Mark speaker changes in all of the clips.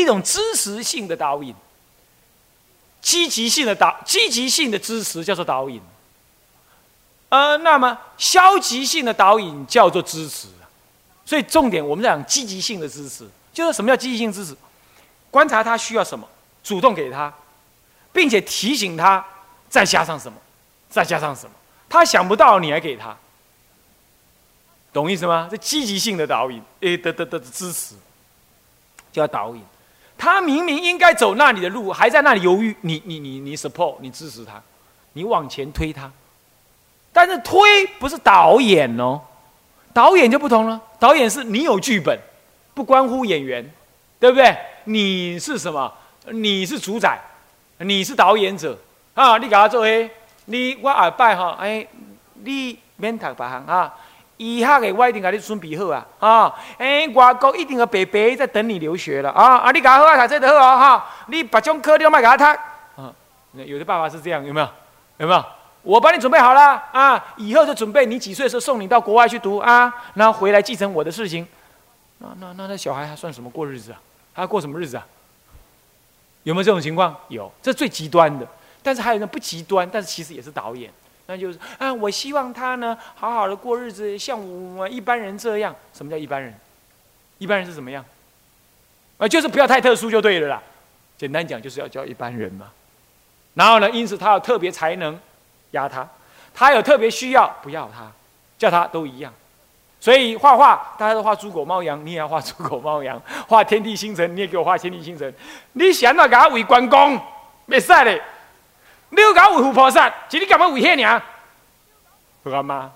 Speaker 1: 一种支持性的导引。积极性的导，积极性的支持叫做导引。呃，那么消极性的导引叫做支持。所以重点我们讲积极性的支持，就是什么叫积极性支持？观察他需要什么，主动给他，并且提醒他，再加上什么，再加上什么，他想不到你还给他，懂意思吗？这积极性的导引，诶，的的的支持，叫导引。他明明应该走那里的路，还在那里犹豫，你你你你 support，你支持他，你往前推他。但是推不是导演哦，导演就不同了。导演是你有剧本，不关乎演员，对不对？你是什么？你是主宰，你是导演者啊！你给他做嘿，你我下拜哈，哎，你免读别行啊，以下的我一定给你准备好啊！啊，哎，外国一定有白白在等你留学了啊！啊，你给他好啊，读这就好哈！你把种科你都卖给他读啊！有的爸爸是这样，有没有？有没有？我帮你准备好了啊！以后就准备你几岁的时候送你到国外去读啊，然后回来继承我的事情。那那那那小孩还算什么过日子啊？他过什么日子啊？有没有这种情况？有，这最极端的。但是还有那不极端，但是其实也是导演，那就是啊，我希望他呢好好的过日子，像我们一般人这样。什么叫一般人？一般人是怎么样？啊，就是不要太特殊就对了啦。简单讲，就是要教一般人嘛。然后呢，因此他有特别才能。压他，他有特别需要，不要他，叫他都一样。所以画画，大家都画猪狗猫羊，你也要画猪狗猫羊；画天地星辰，你也给我画天地星辰。你想那给他为关公，没使嘞。你又给他为佛菩萨，今你干嘛为遐娘？不干吗？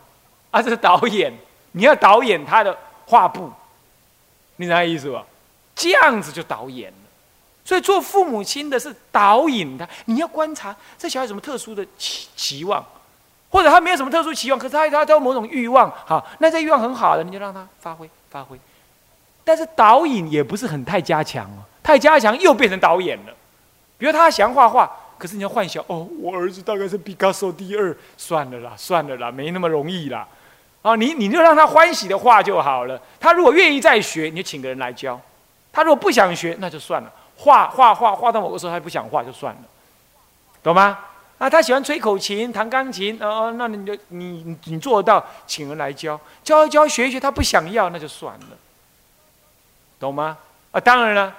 Speaker 1: 啊，这是导演，你要导演他的画布，你啥意思吧？这样子就导演。所以做父母亲的是导引他，你要观察这小孩什么特殊的期期望，或者他没有什么特殊期望，可是他他他有某种欲望，好，那这欲望很好的，你就让他发挥发挥。但是导引也不是很太加强哦，太加强又变成导演了。比如他想画画，可是你要幻想哦，我儿子大概是毕加索第二，算了啦，算了啦，没那么容易啦。啊，你你就让他欢喜的画就好了。他如果愿意再学，你就请个人来教；他如果不想学，那就算了。画画画画到某个时候，他不想画就算了，懂吗？啊，他喜欢吹口琴、弹钢琴，哦哦，那你就你你做得到，请人来教，教一教，学一学，他不想要，那就算了，懂吗？啊，当然了，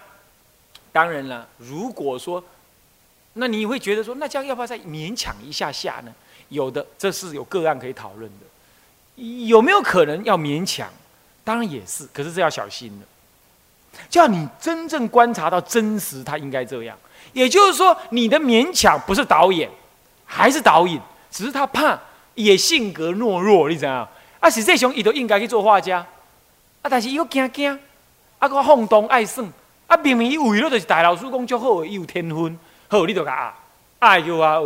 Speaker 1: 当然了，如果说，那你会觉得说，那这样要不要再勉强一下下呢？有的，这是有个案可以讨论的，有没有可能要勉强？当然也是，可是这要小心了。叫你真正观察到真实，他应该这样。也就是说，你的勉强不是导演，还是导演，只是他怕也性格懦弱，你知道啊，实际上伊都应该去做画家，啊，但是伊又惊惊，啊，个放东爱算，啊，明明伊为了就是大老师工作好，伊有天分，好，你就啊，哎呦啊，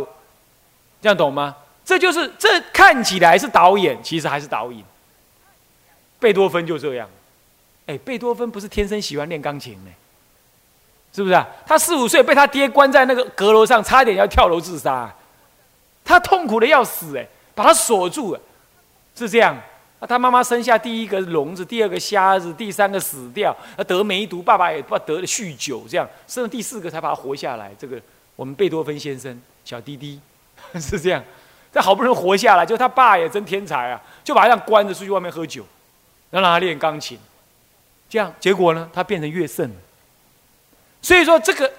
Speaker 1: 这样懂吗？这就是这看起来是导演，其实还是导演。贝多芬就这样。哎，贝多芬不是天生喜欢练钢琴呢，是不是啊？他四五岁被他爹关在那个阁楼上，差点要跳楼自杀，他痛苦的要死哎，把他锁住了，是这样。啊，他妈妈生下第一个聋子，第二个瞎子，第三个死掉，得梅毒，爸爸也不得了酗酒，这样生了第四个才把他活下来。这个我们贝多芬先生小弟弟 是这样，这好不容易活下来，就他爸也真天才啊，就把他关着出去外面喝酒，让他练钢琴。这样结果呢？他变成乐圣。所以说，这个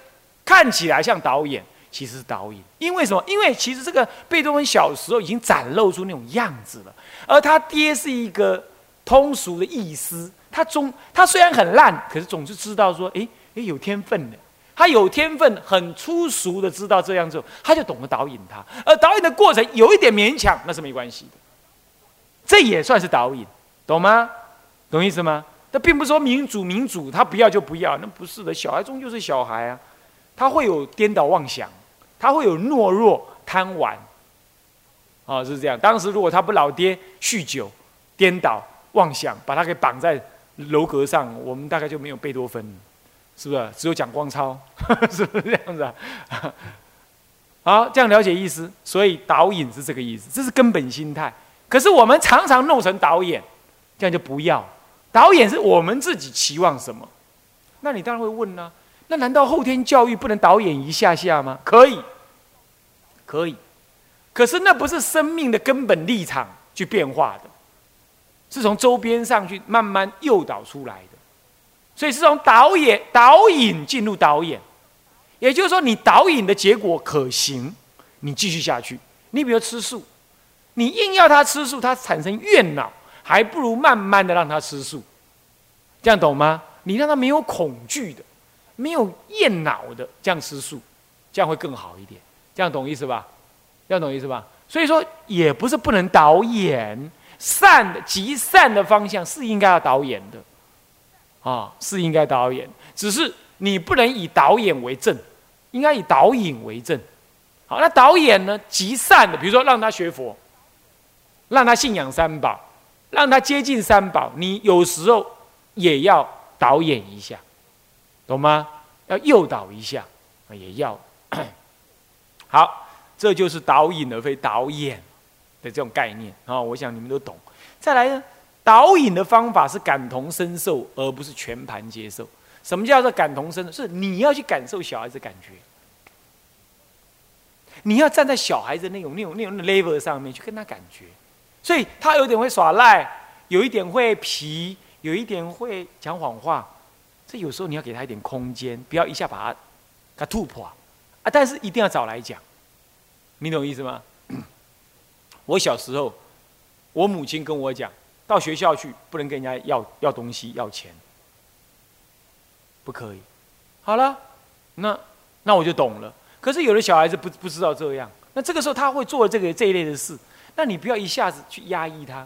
Speaker 1: 看起来像导演，其实是导演。因为什么？因为其实这个贝多芬小时候已经展露出那种样子了。而他爹是一个通俗的意思，他总他虽然很烂，可是总是知道说，哎哎，有天分的。他有天分，很粗俗的知道这样做，他就懂得导引他。而导演的过程有一点勉强，那是没关系的。这也算是导引，懂吗？懂意思吗？他并不是说民主民主，他不要就不要，那不是的。小孩终究是小孩啊，他会有颠倒妄想，他会有懦弱贪玩，啊，是这样。当时如果他不老爹酗酒、颠倒妄想，把他给绑在楼阁上，我们大概就没有贝多芬，是不是？只有蒋光超，是不是这样子啊？好，这样了解意思。所以导演是这个意思，这是根本心态。可是我们常常弄成导演，这样就不要。导演是我们自己期望什么？那你当然会问呢？那难道后天教育不能导演一下下吗？可以，可以。可是那不是生命的根本立场去变化的，是从周边上去慢慢诱导出来的。所以是从导演导引进入导演，也就是说，你导引的结果可行，你继续下去。你比如吃素，你硬要他吃素，他产生怨恼，还不如慢慢的让他吃素。这样懂吗？你让他没有恐惧的，没有厌恼的，这样吃素，这样会更好一点。这样懂意思吧？这样懂意思吧？所以说，也不是不能导演，善的极善的方向是应该要导演的。啊，是应该导演，只是你不能以导演为正，应该以导引为正。好，那导演呢，极善的，比如说让他学佛，让他信仰三宝，让他接近三宝，你有时候也要导演一下，懂吗？要诱导一下，也要。好，这就是导引而非导演的这种概念啊，我想你们都懂。再来呢？导引的方法是感同身受，而不是全盘接受。什么叫做感同身受？是你要去感受小孩子感觉，你要站在小孩子那种、那种、那种 level 上面去跟他感觉。所以他有点会耍赖，有一点会皮，有一点会讲谎话。这有时候你要给他一点空间，不要一下把他给他吐破啊！但是一定要早来讲，你懂意思吗？我小时候，我母亲跟我讲。到学校去，不能跟人家要要东西、要钱，不可以。好了，那那我就懂了。可是有的小孩子不不知道这样，那这个时候他会做这个这一类的事，那你不要一下子去压抑他，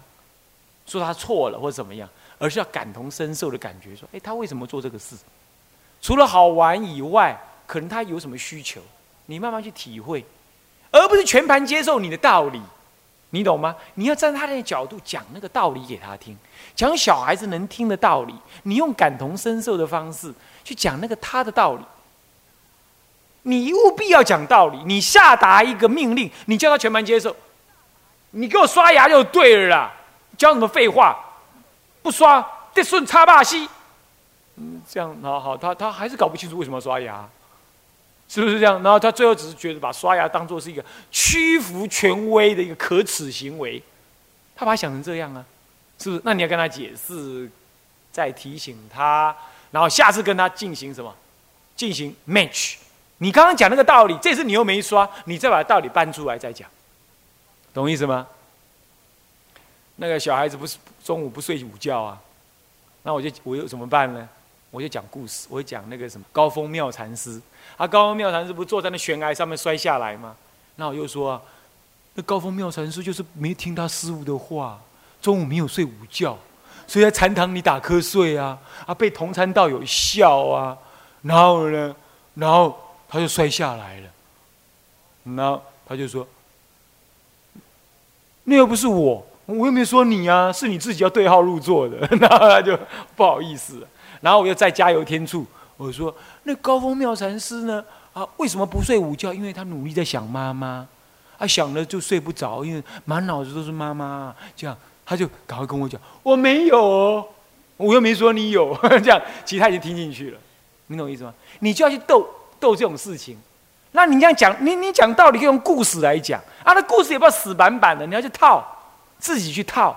Speaker 1: 说他错了或者怎么样，而是要感同身受的感觉，说：哎，他为什么做这个事？除了好玩以外，可能他有什么需求？你慢慢去体会，而不是全盘接受你的道理。你懂吗？你要站在他的角度讲那个道理给他听，讲小孩子能听的道理。你用感同身受的方式去讲那个他的道理。你务必要讲道理。你下达一个命令，你叫他全盘接受。你给我刷牙就对了啦，讲什么废话？不刷，得顺插把戏。嗯，这样好好，他他还是搞不清楚为什么要刷牙。是不是这样？然后他最后只是觉得把刷牙当做是一个屈服权威的一个可耻行为，他把它想成这样啊？是不是？那你要跟他解释，再提醒他，然后下次跟他进行什么？进行 match。你刚刚讲那个道理，这次你又没刷，你再把道理搬出来再讲，懂意思吗？那个小孩子不是中午不睡午觉啊？那我就我又怎么办呢？我就讲故事，我就讲那个什么高峰妙禅师。啊，高峰妙禅师不坐在那悬崖上面摔下来吗？那我又说，啊那高峰妙禅师就是没听他师傅的话，中午没有睡午觉，所以在禅堂里打瞌睡啊，啊，被同参道友笑啊，然后呢，然后他就摔下来了。然后他就说，那又不是我，我又没说你啊，是你自己要对号入座的。然后他就不好意思。然后我又再加油添醋，我说那高峰妙禅师呢？啊，为什么不睡午觉？因为他努力在想妈妈，啊，想了就睡不着，因为满脑子都是妈妈。这样他就赶快跟我讲，我没有，哦，我又没说你有。这样，其实他已经听进去了，你懂我意思吗？你就要去斗斗这种事情。那你这样讲，你你讲道理可以用故事来讲啊，那故事也不要死板板的，你要去套，自己去套，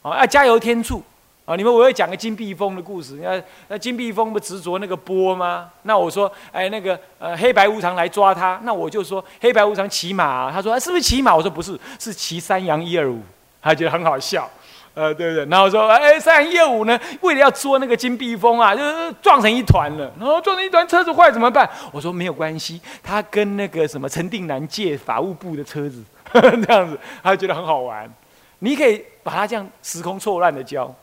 Speaker 1: 啊，要加油添醋。啊！你们我会讲个金碧峰的故事。你看，那金碧峰不执着那个波吗？那我说，哎，那个呃，黑白无常来抓他。那我就说，黑白无常骑马。他说，是不是骑马？我说不是，是骑山羊一二五。他觉得很好笑，呃，对不对？然后说，哎，山羊一二五呢，为了要捉那个金碧峰啊，就是撞成一团了。然后撞成一团，车子坏怎么办？我说没有关系，他跟那个什么陈定南借法务部的车子，这样子，他觉得很好玩。你可以把他这样时空错乱的教。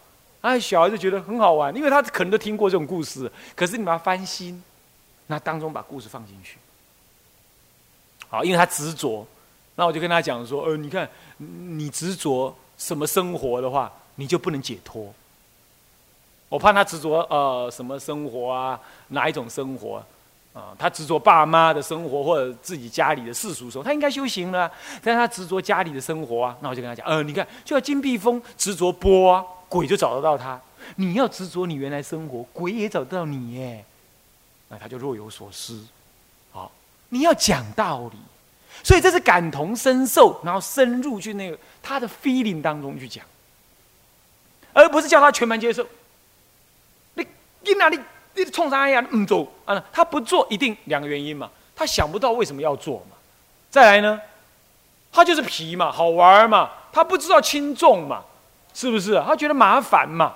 Speaker 1: 啊，小孩子觉得很好玩，因为他可能都听过这种故事。可是你把它翻新，那当中把故事放进去，好，因为他执着，那我就跟他讲说：，呃，你看，你执着什么生活的话，你就不能解脱。我怕他执着呃什么生活啊，哪一种生活？啊他执着爸妈的生活或者自己家里的世俗生活，他应该修行了，但他执着家里的生活啊，那我就跟他讲：，呃，你看，就像金碧峰执着波啊。鬼就找得到他，你要执着你原来生活，鬼也找得到你耶。那他就若有所思。好，你要讲道理，所以这是感同身受，然后深入去那个他的 feeling 当中去讲，而不是叫他全盘接受。你你哪里你冲啥呀？唔做啊？他不做一定两个原因嘛，他想不到为什么要做嘛。再来呢，他就是皮嘛，好玩嘛，他不知道轻重嘛，是不是？他觉得麻烦嘛。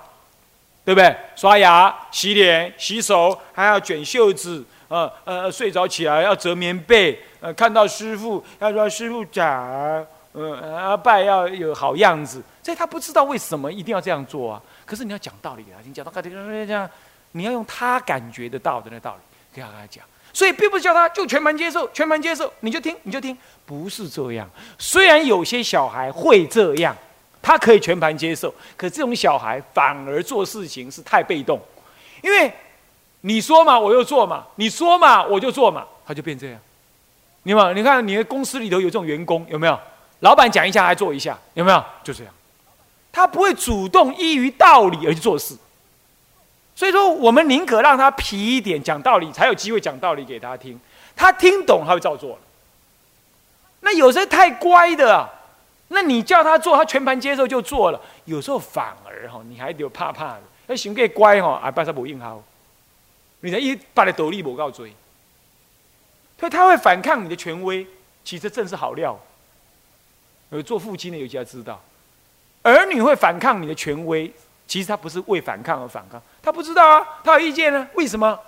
Speaker 1: 对不对？刷牙、洗脸、洗手，还要卷袖子，呃呃，睡着起来要折棉被，呃，看到师傅要说师傅讲，呃，拜要有好样子，所以他不知道为什么一定要这样做啊。可是你要讲道理给他听，讲到这样，你要用他感觉得到的那道理给他跟他讲。所以并不是叫他就全盘接受，全盘接受，你就听你就听，不是这样。虽然有些小孩会这样。他可以全盘接受，可这种小孩反而做事情是太被动，因为你说嘛，我就做嘛；你说嘛，我就做嘛，他就变这样。你有？你看你的公司里头有这种员工有没有？老板讲一下还做一下，有没有？就这样，他不会主动依于道理而去做事。所以说，我们宁可让他皮一点，讲道理，才有机会讲道理给他听。他听懂，他会照做了。那有些太乖的啊。那你叫他做，他全盘接受就做了。有时候反而哈，你还得怕怕的。那行个乖哈，啊，巴萨不应好。你才一把的斗笠不告追，所以他会反抗你的权威。其实正是好料。有做父亲的有些知道，儿女会反抗你的权威，其实他不是为反抗而反抗，他不知道啊，他有意见呢。为什么？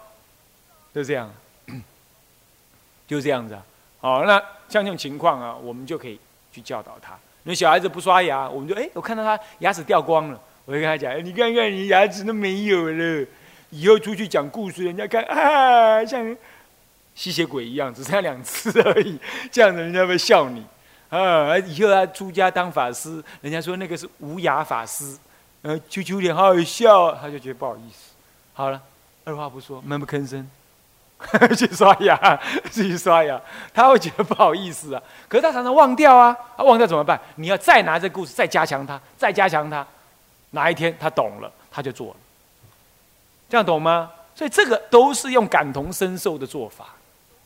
Speaker 1: 就这样，就这样子啊。好，那像这种情况啊，我们就可以去教导他。那小孩子不刷牙，我们就哎，我看到他牙齿掉光了，我就跟他讲：“，你看看你牙齿都没有了，以后出去讲故事，人家看啊，像吸血鬼一样，只剩下两次而已，这样子人家会笑你啊。以后他出家当法师，人家说那个是无牙法师，呃，啾啾脸好好笑，他就觉得不好意思。好了，二话不说，闷不吭声。”去刷牙，自己刷牙，他会觉得不好意思啊。可是他常常忘掉啊，他忘掉怎么办？你要再拿这故事再加强他，再加强他。哪一天他懂了，他就做了。这样懂吗？所以这个都是用感同身受的做法。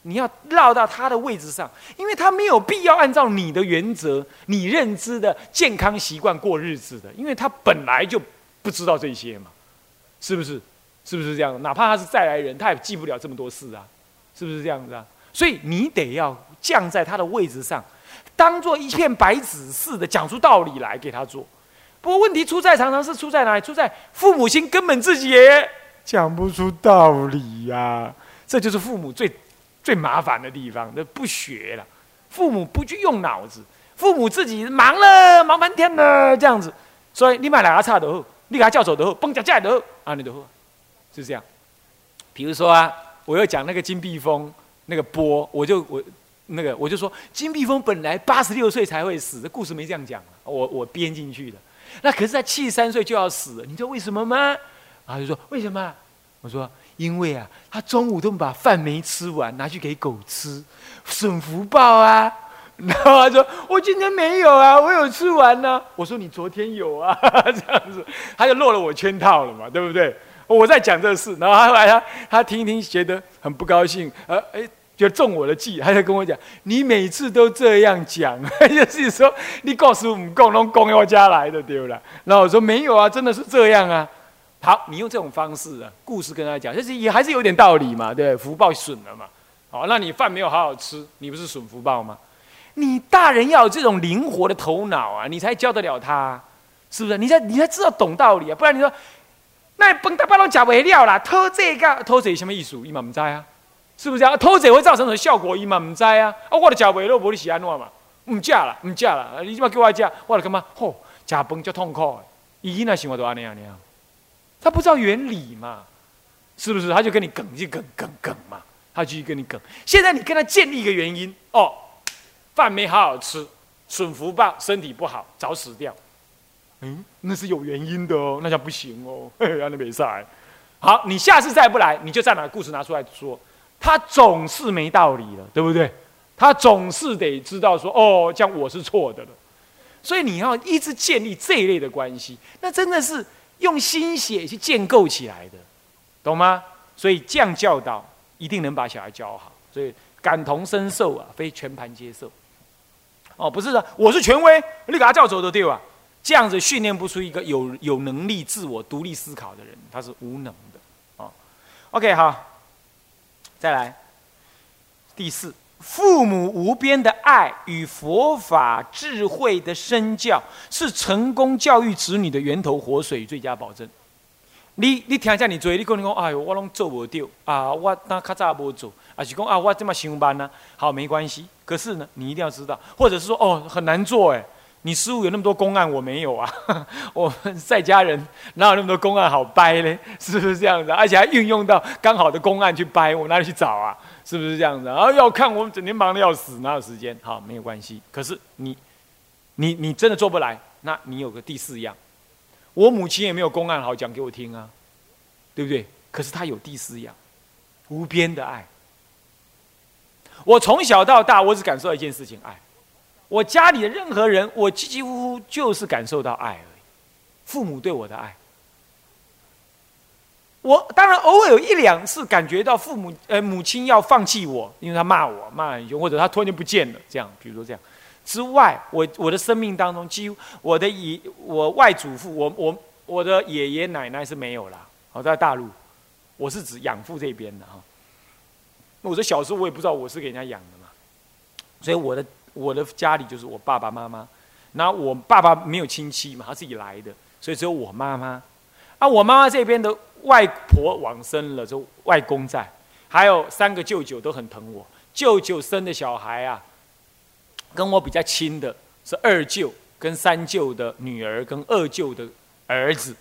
Speaker 1: 你要绕到他的位置上，因为他没有必要按照你的原则、你认知的健康习惯过日子的，因为他本来就不知道这些嘛，是不是？是不是这样？哪怕他是再来人，他也记不了这么多事啊，是不是这样子啊？所以你得要降在他的位置上，当做一片白纸似的讲出道理来给他做。不过问题出在常常是出在哪里？出在父母亲根本自己也讲不出道理呀。这就是父母最最麻烦的地方，那不学了，父母不去用脑子，父母自己忙了，忙半天了这样子。所以你买哪个差的后，你给他叫走的后，蹦脚架的后啊，你的后。是这样，比如说啊，我要讲那个金碧峰那个波，我就我那个我就说金碧峰本来八十六岁才会死，这故事没这样讲，我我编进去的。那可是他七十三岁就要死，你知道为什么吗？啊就说为什么？我说因为啊，他中午都把饭没吃完，拿去给狗吃，损福报啊。然后他说我今天没有啊，我有吃完呢。我说你昨天有啊，这样子他就落了我圈套了嘛，对不对？我在讲这事，然后后来他他听一听，觉得很不高兴，呃，哎，就中我的计，他就跟我讲：“你每次都这样讲，就是说你告诉我们共同供我家来的丢了。”然后我说：“没有啊，真的是这样啊。”好，你用这种方式啊，故事跟他讲，就是也还是有点道理嘛，对福报损了嘛。好，那你饭没有好好吃，你不是损福报吗？你大人要有这种灵活的头脑啊，你才教得了他，是不是？你才你才知道懂道理啊，不然你说。那饭大半都吃不了啦，偷这个偷这什么意思？伊嘛唔知啊，是不是啊？偷这会造成什么效果？伊嘛唔知啊。啊，我都吃不了，无你是安怎嘛？唔食啦，唔食啦。你怎么叫我食？我就感觉吼，吃饭就痛苦。伊那想法都安尼安尼啊。他不知道原理嘛？是不是？他就跟你梗就梗梗梗嘛。他继续跟你梗。现在你跟他建立一个原因哦，饭没好好吃，损福报，身体不好，早死掉。嗯，那是有原因的哦，那叫不行哦，让你没赛。好，你下次再不来，你就再把故事拿出来说。他总是没道理了，对不对？他总是得知道说，哦，这样我是错的了。所以你要一直建立这一类的关系，那真的是用心血去建构起来的，懂吗？所以这样教导一定能把小孩教好。所以感同身受啊，非全盘接受。哦，不是的，我是权威，你给他叫走的对吧？这样子训练不出一个有有能力自我独立思考的人，他是无能的。哦，OK，好，再来第四。父母无边的爱与佛法智慧的身教，是成功教育子女的源头活水最佳保证。你你听一下，你嘴，你可能讲，哎呦，我拢做不到啊，我那较早无做，还是讲啊，我这么上班呢？好，没关系。可是呢，你一定要知道，或者是说，哦，很难做哎。你师傅有那么多公案，我没有啊。我们在家人哪有那么多公案好掰呢？是不是这样子？而且还运用到刚好的公案去掰，我哪里去找啊？是不是这样子？啊，要看我们整天忙的要死，哪有时间？好，没有关系。可是你，你，你真的做不来，那你有个第四样。我母亲也没有公案好讲给我听啊，对不对？可是她有第四样，无边的爱。我从小到大，我只感受到一件事情：爱。我家里的任何人，我几几乎乎就是感受到爱而已。父母对我的爱，我当然偶尔有一两次感觉到父母呃母亲要放弃我，因为他骂我骂很凶，或者他突然间不见了，这样，比如说这样之外，我我的生命当中，几乎我的爷我外祖父，我我我的爷爷奶奶是没有了。好，在大陆，我是指养父这边的哈。我说小时候我也不知道我是给人家养的嘛，所以我的。我的家里就是我爸爸妈妈，那我爸爸没有亲戚嘛，他自己来的，所以只有我妈妈。啊，我妈妈这边的外婆往生了，就外公在，还有三个舅舅都很疼我。舅舅生的小孩啊，跟我比较亲的是二舅跟三舅的女儿跟二舅的儿子，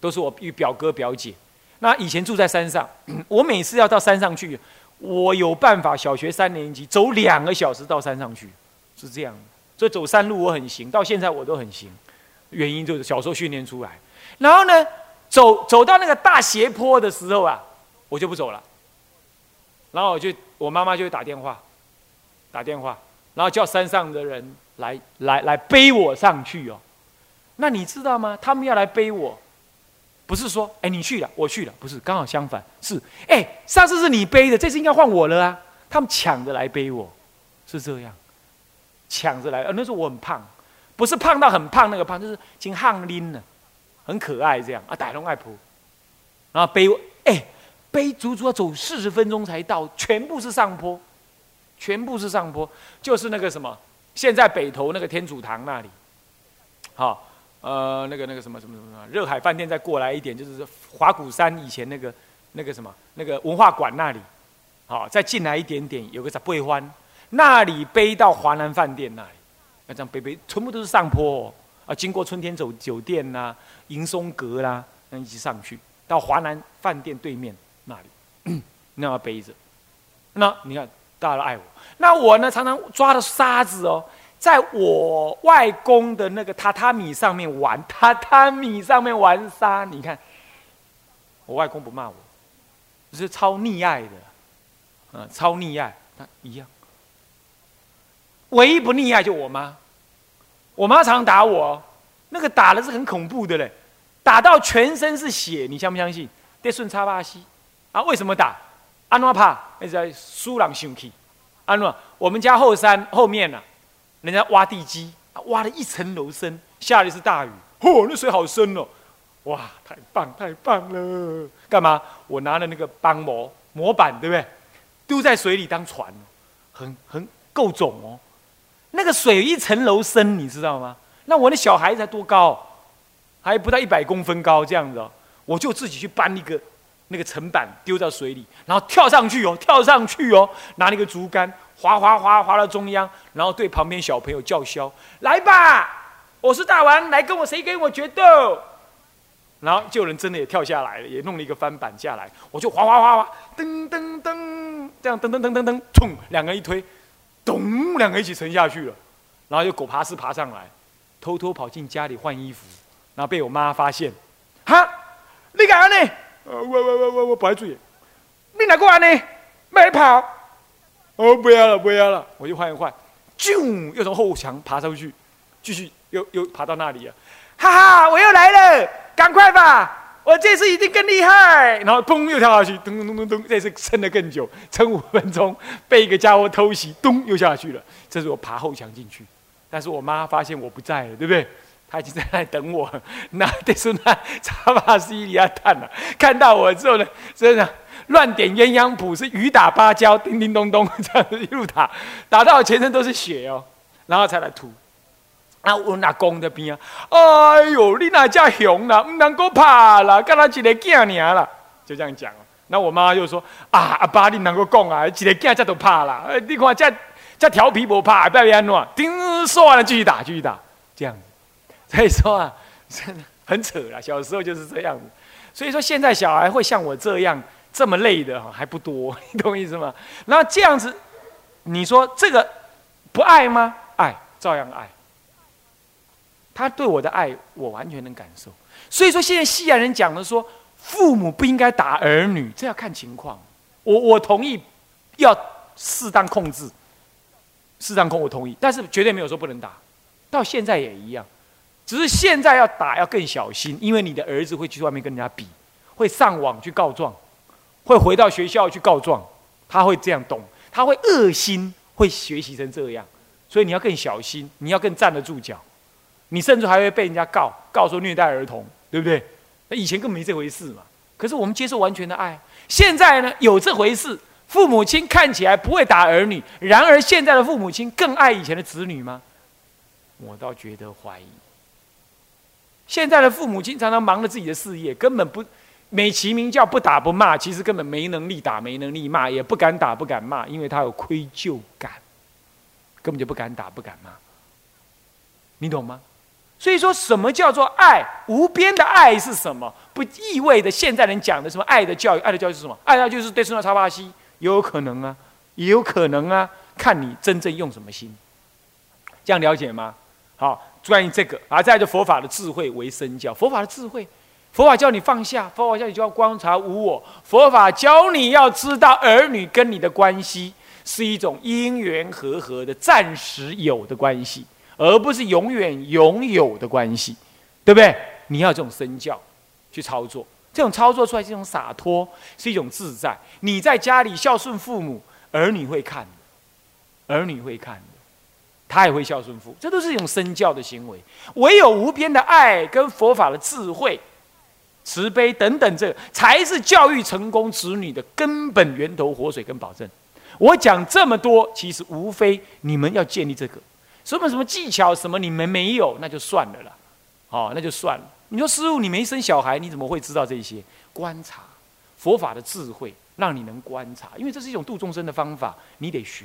Speaker 1: 都是我与表哥表姐。那以前住在山上，我每次要到山上去。我有办法，小学三年级走两个小时到山上去，是这样。所以走山路我很行，到现在我都很行。原因就是小时候训练出来。然后呢，走走到那个大斜坡的时候啊，我就不走了。然后我就我妈妈就会打电话，打电话，然后叫山上的人来来来背我上去哦。那你知道吗？他们要来背我。不是说，哎，你去了，我去了，不是，刚好相反，是，哎，上次是你背的，这次应该换我了啊！他们抢着来背我，是这样，抢着来。呃，那时候我很胖，不是胖到很胖那个胖，就是经汗拎了，很可爱这样啊，歹龙爱仆，然后背我，哎，背足足要走四十分钟才到，全部是上坡，全部是上坡，就是那个什么，现在北头那个天主堂那里，好。呃，那个那个什么什么什么什么热海饭店再过来一点，就是华谷山以前那个那个什么那个文化馆那里，好，再进来一点点，有个在背欢，那里背到华南饭店那里，那这样背背，全部都是上坡哦啊，经过春天走酒店呐、迎松阁啦，那一起上去到华南饭店对面那里，那要背着，那你看大家都爱我，那我呢常常抓的沙子哦。在我外公的那个榻榻米上面玩，榻榻米上面玩沙，你看，我外公不骂我，是超溺爱的，嗯，超溺爱，他一样。唯一不溺爱就我妈，我妈常打我，那个打的是很恐怖的嘞，打到全身是血，你相不相信？得顺插巴西，啊，为什么打？安诺怕，那在苏朗生气，安诺，我们家后山后面呢。人家挖地基，挖了一层楼深，下了一次大雨，嚯，那水好深哦！哇，太棒太棒了！干嘛？我拿了那个帮模模板，对不对？丢在水里当船，很很够重哦。那个水一层楼深，你知道吗？那我那小孩才多高？还不到一百公分高，这样子哦。我就自己去搬一个那个层板，丢到水里，然后跳上去哦，跳上去哦，拿那个竹竿。滑滑滑滑到中央，然后对旁边小朋友叫嚣：“来吧，我是大王，来跟我谁跟我决斗？”然后就有人真的也跳下来了，也弄了一个翻板下来，我就滑滑滑滑，噔噔噔，这样噔噔噔噔噔，冲，两个人一推，咚，两个一起沉下去了。然后就狗爬式爬上来，偷偷跑进家里换衣服，然后被我妈发现，哈，你干啥呢？呃，我我我我我不爱注意，你哪过来呢？没跑。哦，不要了，不要了，我就换一换，啾，又从后墙爬上去，继续又又爬到那里了，哈哈，我又来了，赶快吧，我这次一定更厉害。然后咚又跳下去，咚咚咚咚咚，这次撑得更久，撑五分钟，被一个家伙偷袭，咚又下去了。这是我爬后墙进去，但是我妈发现我不在了，对不对？他已经在那里等我。那这时候那查法师伊里亚探了，看到我之后呢，真的乱点鸳鸯谱，是雨打芭蕉，叮叮咚咚 这样子一路打，打到我全身都是血哦，然后才来吐。啊，我阿公在边啊，哎呦，你哪叫熊啦？唔能够怕啦，干他一个囝娘啦，就这样讲。那我妈就说：啊，阿爸，你能够讲啊？一个囝这都怕啦？你看这这调皮不怕，不要安怎？叮，说完了继续打，继续打，这样。所以说啊，真的很扯啦。小时候就是这样子。所以说现在小孩会像我这样这么累的还不多，你懂我意思吗？那这样子，你说这个不爱吗？爱，照样爱。他对我的爱，我完全能感受。所以说，现在西洋人讲的说，父母不应该打儿女，这要看情况。我我同意，要适当控制，适当控我同意，但是绝对没有说不能打。到现在也一样，只是现在要打要更小心，因为你的儿子会去外面跟人家比，会上网去告状，会回到学校去告状，他会这样懂，他会恶心，会学习成这样，所以你要更小心，你要更站得住脚。你甚至还会被人家告，告说虐待儿童，对不对？那以前根本没这回事嘛。可是我们接受完全的爱，现在呢有这回事。父母亲看起来不会打儿女，然而现在的父母亲更爱以前的子女吗？我倒觉得怀疑。现在的父母亲常常忙着自己的事业，根本不美其名叫不打不骂，其实根本没能力打，没能力骂，也不敢打不敢骂，因为他有愧疚感，根本就不敢打不敢骂。你懂吗？所以说什么叫做爱？无边的爱是什么？不意味着现在人讲的什么爱的教育？爱的教育是什么？爱的就是对圣那插巴西，也有可能啊，也有可能啊，看你真正用什么心。这样了解吗？好，关于这个，而再就佛法的智慧为身教。佛法的智慧，佛法教你放下，佛法教你就要观察无我。佛法教你要知道儿女跟你的关系是一种因缘和合的暂时有的关系。而不是永远拥有的关系，对不对？你要这种身教去操作，这种操作出来是一种洒脱，是一种自在。你在家里孝顺父母，儿女会看，儿女会看，他也会孝顺父，这都是一种身教的行为。唯有无边的爱跟佛法的智慧、慈悲等等，这才是教育成功子女的根本源头、活水跟保证。我讲这么多，其实无非你们要建立这个。什么什么技巧什么你们没有，那就算了啦，哦，那就算了。你说师傅，你没生小孩，你怎么会知道这些？观察佛法的智慧，让你能观察，因为这是一种度众生的方法，你得学，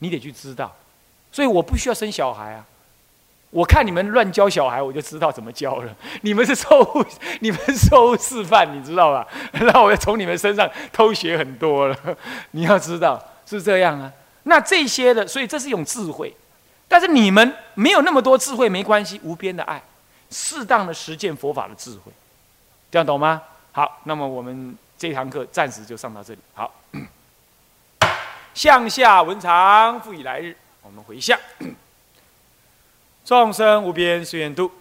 Speaker 1: 你得去知道。所以我不需要生小孩啊，我看你们乱教小孩，我就知道怎么教了。你们是错误，你们错误示范，你知道吧？那我要从你们身上偷学很多了。你要知道是这样啊。那这些的，所以这是一种智慧。但是你们没有那么多智慧，没关系，无边的爱，适当的实践佛法的智慧，这样懂吗？好，那么我们这堂课暂时就上到这里。好，向下文长复以来日，我们回向。众生无边誓愿度，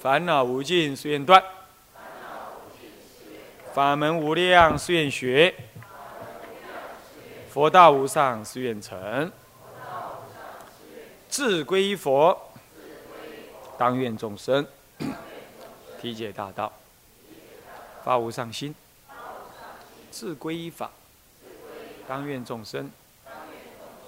Speaker 1: 烦恼无尽誓愿断，法门无量誓愿学，佛道无上誓愿成。自归依佛，当愿众生。体解大道，发无上心；自归依法，当愿众生。